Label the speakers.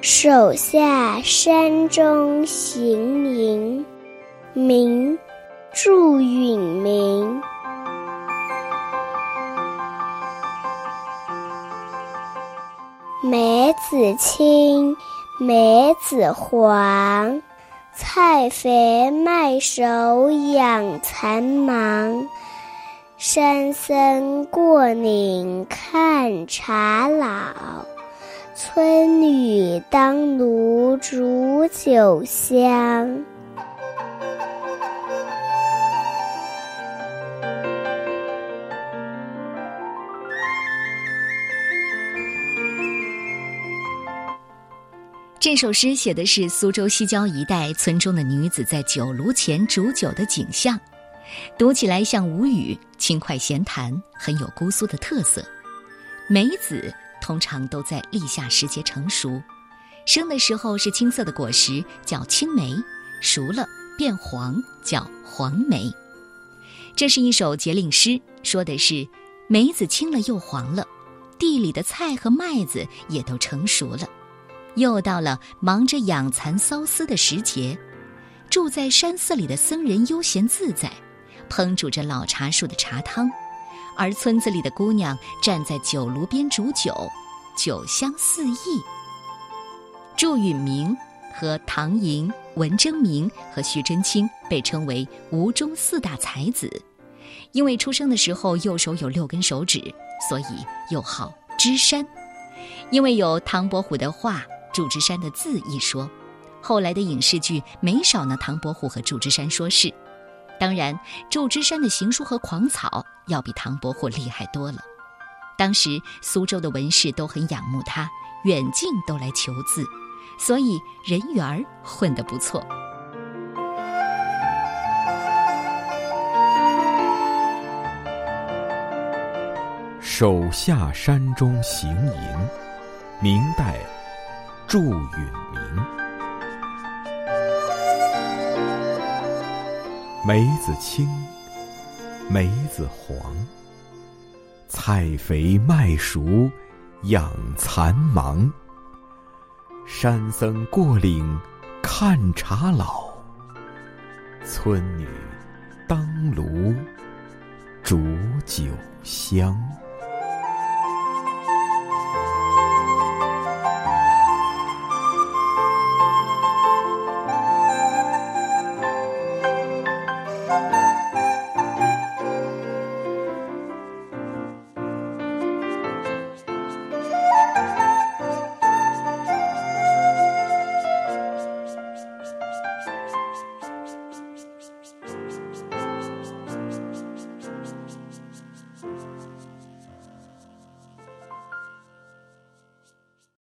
Speaker 1: 手下山中行吟，名祝允明。梅子青，梅子黄，菜肥麦熟养蚕忙。山僧过岭看茶老，村女当炉煮酒香。
Speaker 2: 这首诗写的是苏州西郊一带村中的女子在酒炉前煮酒的景象，读起来像吴语，轻快闲谈，很有姑苏的特色。梅子通常都在立夏时节成熟，生的时候是青色的果实，叫青梅；熟了变黄，叫黄梅。这是一首节令诗，说的是梅子青了又黄了，地里的菜和麦子也都成熟了。又到了忙着养蚕缫丝的时节，住在山寺里的僧人悠闲自在，烹煮着老茶树的茶汤，而村子里的姑娘站在酒炉边煮酒，酒香四溢。祝允明和唐寅、文征明和徐祯卿被称为吴中四大才子，因为出生的时候右手有六根手指，所以又号芝山。因为有唐伯虎的画。祝枝山的字一说，后来的影视剧没少拿唐伯虎和祝枝山说事。当然，祝枝山的行书和狂草要比唐伯虎厉害多了。当时苏州的文士都很仰慕他，远近都来求字，所以人缘儿混得不错。
Speaker 3: 手下山中行吟，明代。祝允明，梅子青，梅子黄，菜肥麦熟养蚕忙。山僧过岭看茶老，村女当炉煮酒香。